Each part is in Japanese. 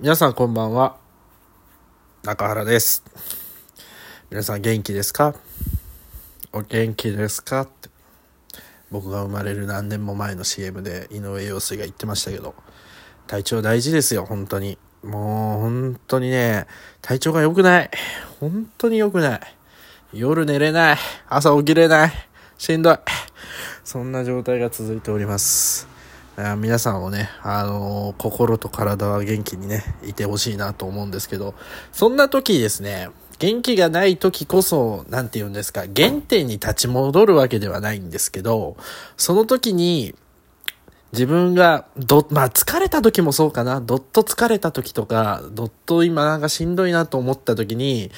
皆さんこんばんは。中原です。皆さん元気ですか？お元気ですか？って。僕が生まれる何年も前の CM で井上陽水が言ってましたけど、体調大事ですよ、本当に。もう本当にね、体調が良くない。本当に良くない。夜寝れない。朝起きれない。しんどい。そんな状態が続いております。皆さんもね、あのー心と体は元気にね、いてほしいなと思うんですけど、そんな時ですね、元気がない時こそ、なんて言うんですか、原点に立ち戻るわけではないんですけど、その時に、自分が、ど、まあ疲れた時もそうかな、どっと疲れた時とか、どっと今なんかしんどいなと思った時に、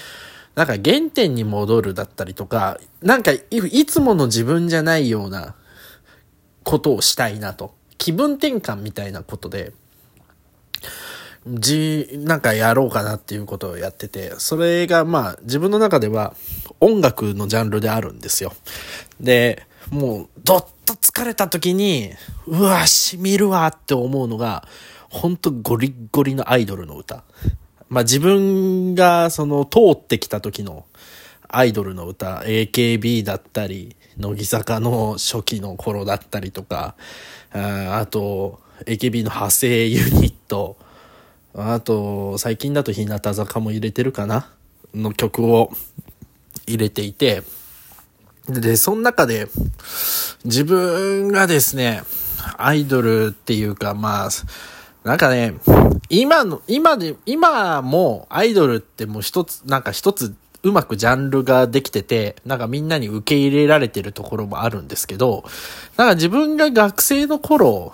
なんか原点に戻るだったりとか、なんかいつもの自分じゃないようなことをしたいなと。気分転換みたいなことで、じ、なんかやろうかなっていうことをやってて、それがまあ自分の中では音楽のジャンルであるんですよ。で、もうどっと疲れた時に、うわ、しみるわって思うのが、ほんとゴリッゴリのアイドルの歌。まあ自分がその通ってきた時のアイドルの歌、AKB だったり、乃木坂の初期の頃だったりとか、ああと、AKB の派生ユニット、あと、最近だと日向坂も入れてるかなの曲を入れていて、で、その中で、自分がですね、アイドルっていうか、まあ、なんかね、今の、今で、今もアイドルってもう一つ、なんか一つうまくジャンルができてて、なんかみんなに受け入れられてるところもあるんですけど、なんか自分が学生の頃、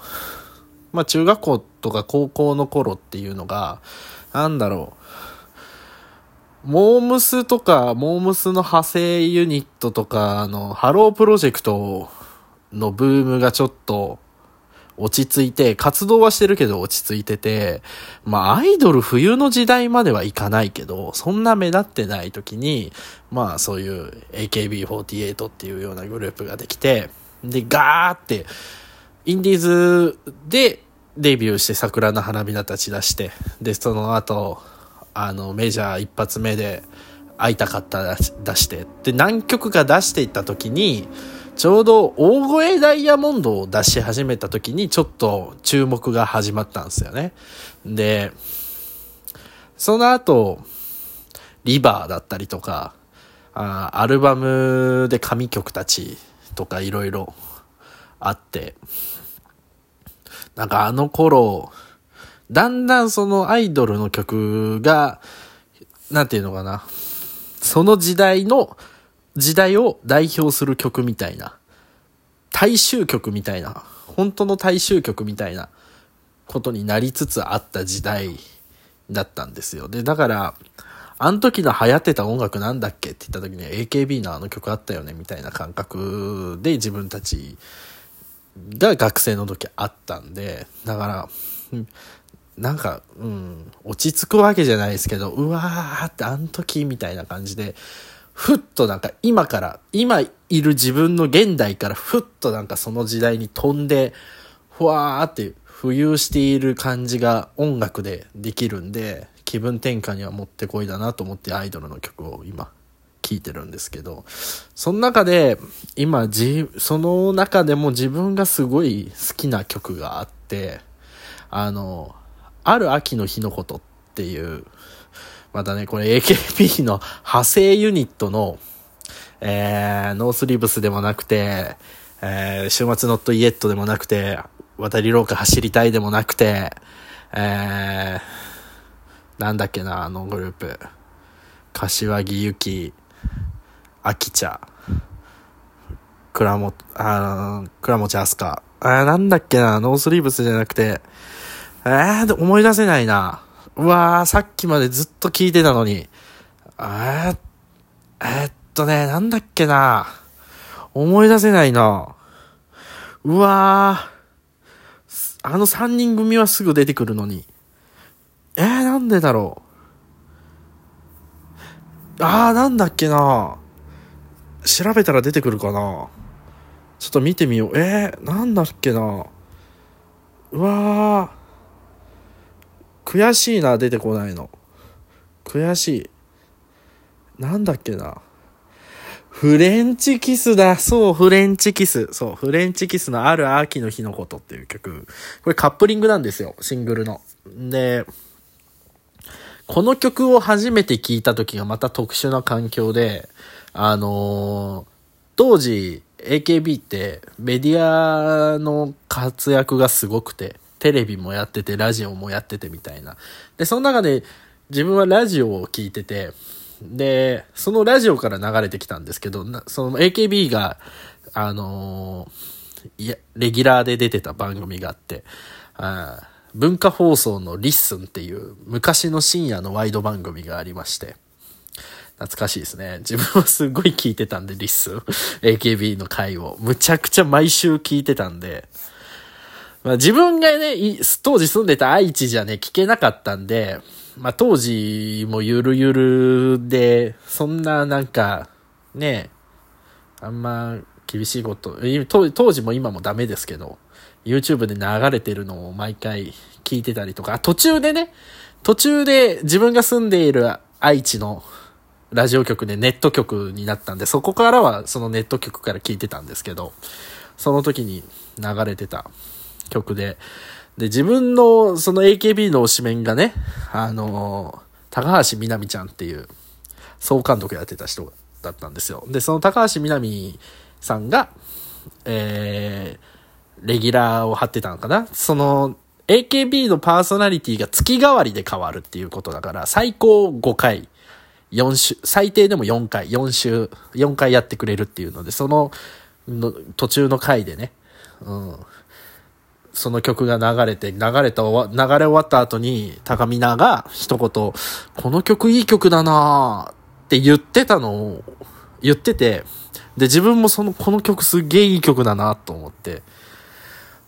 まあ中学校とか高校の頃っていうのが、なんだろう、モームスとか、モームスの派生ユニットとか、あの、ハロープロジェクトのブームがちょっと落ち着いて、活動はしてるけど落ち着いてて、まあアイドル冬の時代まではいかないけど、そんな目立ってない時に、まあそういう AKB48 っていうようなグループができて、で、ガーって、インディーズでデビューして桜の花びら立ち出して、で、その後、あの、メジャー一発目で会いたかった出して、で、何曲か出していった時に、ちょうど大声ダイヤモンドを出し始めた時にちょっと注目が始まったんですよね。で、その後、リバーだったりとか、あアルバムで神曲たちとかいろいろあって、なんかあの頃、だんだんそのアイドルの曲が、なんていうのかな、その時代の、時代を代表する曲みたいな、大衆曲みたいな、本当の大衆曲みたいなことになりつつあった時代だったんですよ。で、だから、あの時の流行ってた音楽なんだっけって言った時に AKB のあの曲あったよねみたいな感覚で自分たちが学生の時あったんで、だから、なんか、うん、落ち着くわけじゃないですけど、うわーってあの時みたいな感じで、ふっとなんか今から、今いる自分の現代からふっとなんかその時代に飛んで、ふわーって浮遊している感じが音楽でできるんで、気分転換にはもってこいだなと思ってアイドルの曲を今聴いてるんですけど、その中で今じ、その中でも自分がすごい好きな曲があって、あの、ある秋の日のことっていう、またね、これ AKB の派生ユニットの、えー、ノースリーブスでもなくて、えー、週末ノットイエットでもなくて、渡り廊下走りたいでもなくて、えー、なんだっけな、あのグループ。柏木由紀、秋茶、倉本、あー倉持飛鳥。あーなんだっけな、ノースリーブスじゃなくて、えー、思い出せないな。うわー、さっきまでずっと聞いてたのに。えー、えーっとね、なんだっけな。思い出せないな。うわー、あの三人組はすぐ出てくるのに。えー、なんでだろう。あー、なんだっけな。調べたら出てくるかな。ちょっと見てみよう。えー、なんだっけな。うわー。悔しいな、出てこないの。悔しい。なんだっけな。フレンチキスだ。そう、フレンチキス。そう、フレンチキスのある秋の日のことっていう曲。これカップリングなんですよ、シングルの。で、この曲を初めて聴いた時がまた特殊な環境で、あのー、当時 AKB ってメディアの活躍がすごくて、テレビもやってて、ラジオもやっててみたいな。で、その中で自分はラジオを聴いてて、で、そのラジオから流れてきたんですけど、その AKB が、あのー、いや、レギュラーで出てた番組があって、あ文化放送のリッスンっていう昔の深夜のワイド番組がありまして、懐かしいですね。自分はすごい聞いてたんで、リッスン。AKB の回を。むちゃくちゃ毎週聞いてたんで、まあ、自分がね、当時住んでた愛知じゃね、聞けなかったんで、まあ、当時もゆるゆるで、そんななんか、ね、あんま厳しいこと、当時も今もダメですけど、YouTube で流れてるのを毎回聞いてたりとか、途中でね、途中で自分が住んでいる愛知のラジオ局でネット局になったんで、そこからはそのネット局から聞いてたんですけど、その時に流れてた。曲で、で、自分のその AKB の推しメンがね、あの、高橋みなみちゃんっていう総監督やってた人だったんですよ。で、その高橋みなみさんが、えー、レギュラーを張ってたのかな。その、AKB のパーソナリティが月替わりで変わるっていうことだから、最高5回、4週、最低でも4回、4週、4回やってくれるっていうので、その、の途中の回でね、うん、その曲が流れて、流れた、流れ終わった後に、高見菜が一言、この曲いい曲だなって言ってたのを、言ってて、で、自分もその、この曲すげえいい曲だなと思って、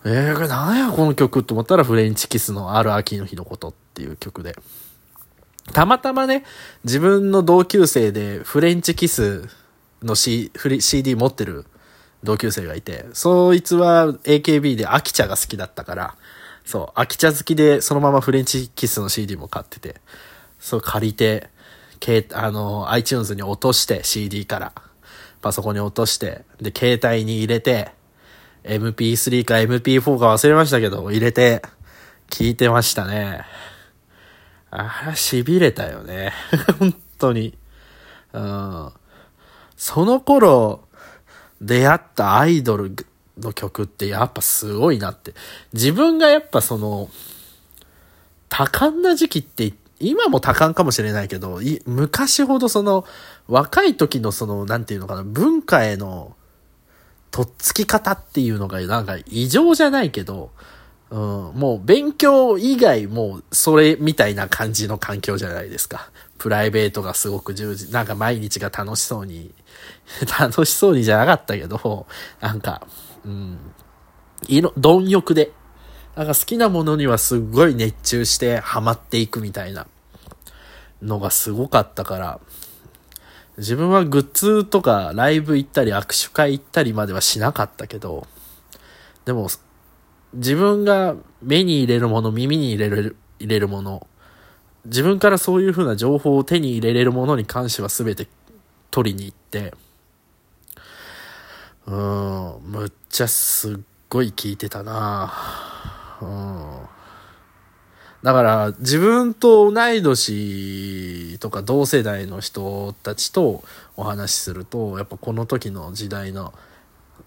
えー、なんやこの曲と思ったらフレンチキスのある秋の日のことっていう曲で。たまたまね、自分の同級生でフレンチキスの C CD 持ってる同級生がいて、そいつは AKB で秋茶が好きだったから、そう、秋茶好きでそのままフレンチキスの CD も買ってて、そう借りて、あの、iTunes に落として CD から、パソコンに落として、で、携帯に入れて、MP3 か MP4 か忘れましたけど、入れて、聞いてましたね。あら、痺れたよね。本当に。うん。その頃、出会ったアイドルの曲ってやっぱすごいなって。自分がやっぱその、多感な時期って今も多感かもしれないけど、昔ほどその、若い時のその、なんていうのかな、文化への、とっつき方っていうのが、なんか異常じゃないけど、うん、もう勉強以外もうそれみたいな感じの環境じゃないですか。プライベートがすごく充実、なんか毎日が楽しそうに 楽しそうにじゃなかったけど、なんか、うん、色、貪欲で、なんか好きなものにはすっごい熱中してハマっていくみたいなのがすごかったから、自分はグッズとかライブ行ったり握手会行ったりまではしなかったけど、でも、自分が目に入れるもの、耳に入れる、入れるもの、自分からそういう風な情報を手に入れれるものに関しては全て取りに行って、うん、むっちゃすっごい聞いてたなうん。だから自分と同い年とか同世代の人たちとお話しすると、やっぱこの時の時代の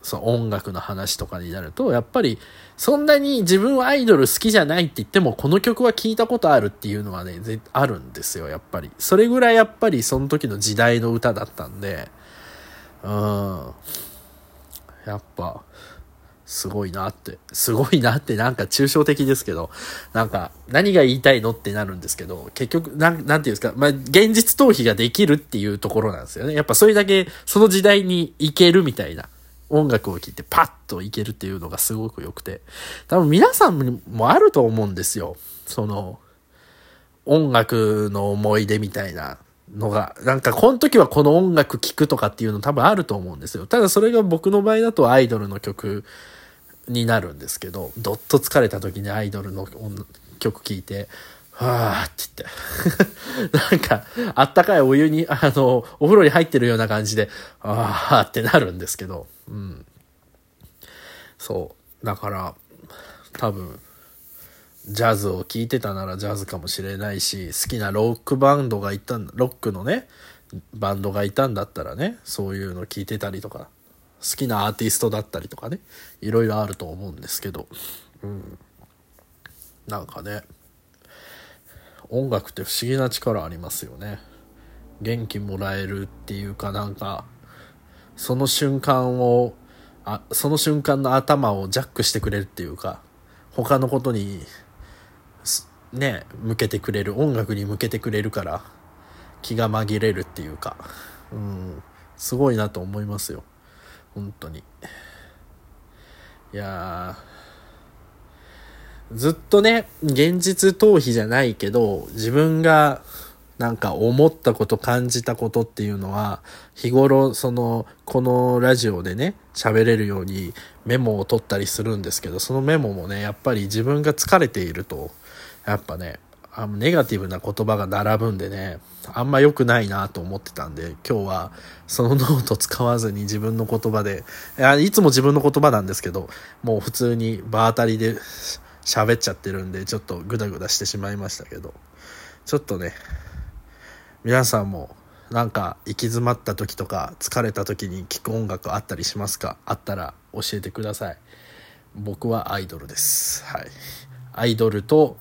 その音楽の話とかになると、やっぱりそんなに自分はアイドル好きじゃないって言っても、この曲は聴いたことあるっていうのはね、あるんですよ、やっぱり。それぐらいやっぱりその時の時代の歌だったんで、うん。やっぱ、すごいなって。すごいなってなんか抽象的ですけど、なんか何が言いたいのってなるんですけど、結局、なん、なんていうんですか、まあ、現実逃避ができるっていうところなんですよね。やっぱそれだけその時代に行けるみたいな。音楽を聴いてパッといけるっていうのがすごく良くて。多分皆さんもあると思うんですよ。その、音楽の思い出みたいなのが。なんか、この時はこの音楽聴くとかっていうの多分あると思うんですよ。ただそれが僕の場合だとアイドルの曲になるんですけど、どっと疲れた時にアイドルの曲聴いて、はぁって言って。なんか、あったかいお湯に、あの、お風呂に入ってるような感じで、あーってなるんですけど、うん。そう。だから、多分、ジャズを聴いてたならジャズかもしれないし、好きなロックバンドがいたんロックのね、バンドがいたんだったらね、そういうの聴いてたりとか、好きなアーティストだったりとかね、いろいろあると思うんですけど、うん。なんかね、音楽って不思議な力ありますよね。元気もらえるっていうかなんか、その瞬間を、あその瞬間の頭をジャックしてくれるっていうか、他のことに、ね、向けてくれる、音楽に向けてくれるから、気が紛れるっていうか、うん、すごいなと思いますよ。本当に。いやーずっとね、現実逃避じゃないけど、自分がなんか思ったこと感じたことっていうのは、日頃その、このラジオでね、喋れるようにメモを取ったりするんですけど、そのメモもね、やっぱり自分が疲れていると、やっぱね、あのネガティブな言葉が並ぶんでね、あんま良くないなと思ってたんで、今日はそのノート使わずに自分の言葉で、いつも自分の言葉なんですけど、もう普通に場当たりで喋っちゃってるんで、ちょっとグダグダしてしまいましたけど、ちょっとね、皆さんもなんか行き詰まった時とか疲れた時に聴く音楽あったりしますか？あったら教えてください。僕はアイドルです。はい。アイドルと、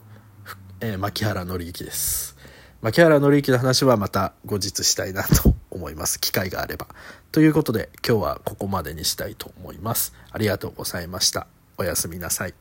えー、牧原紀之です。牧原紀之の話はまた後日したいなと思います。機会があれば。ということで今日はここまでにしたいと思います。ありがとうございました。おやすみなさい。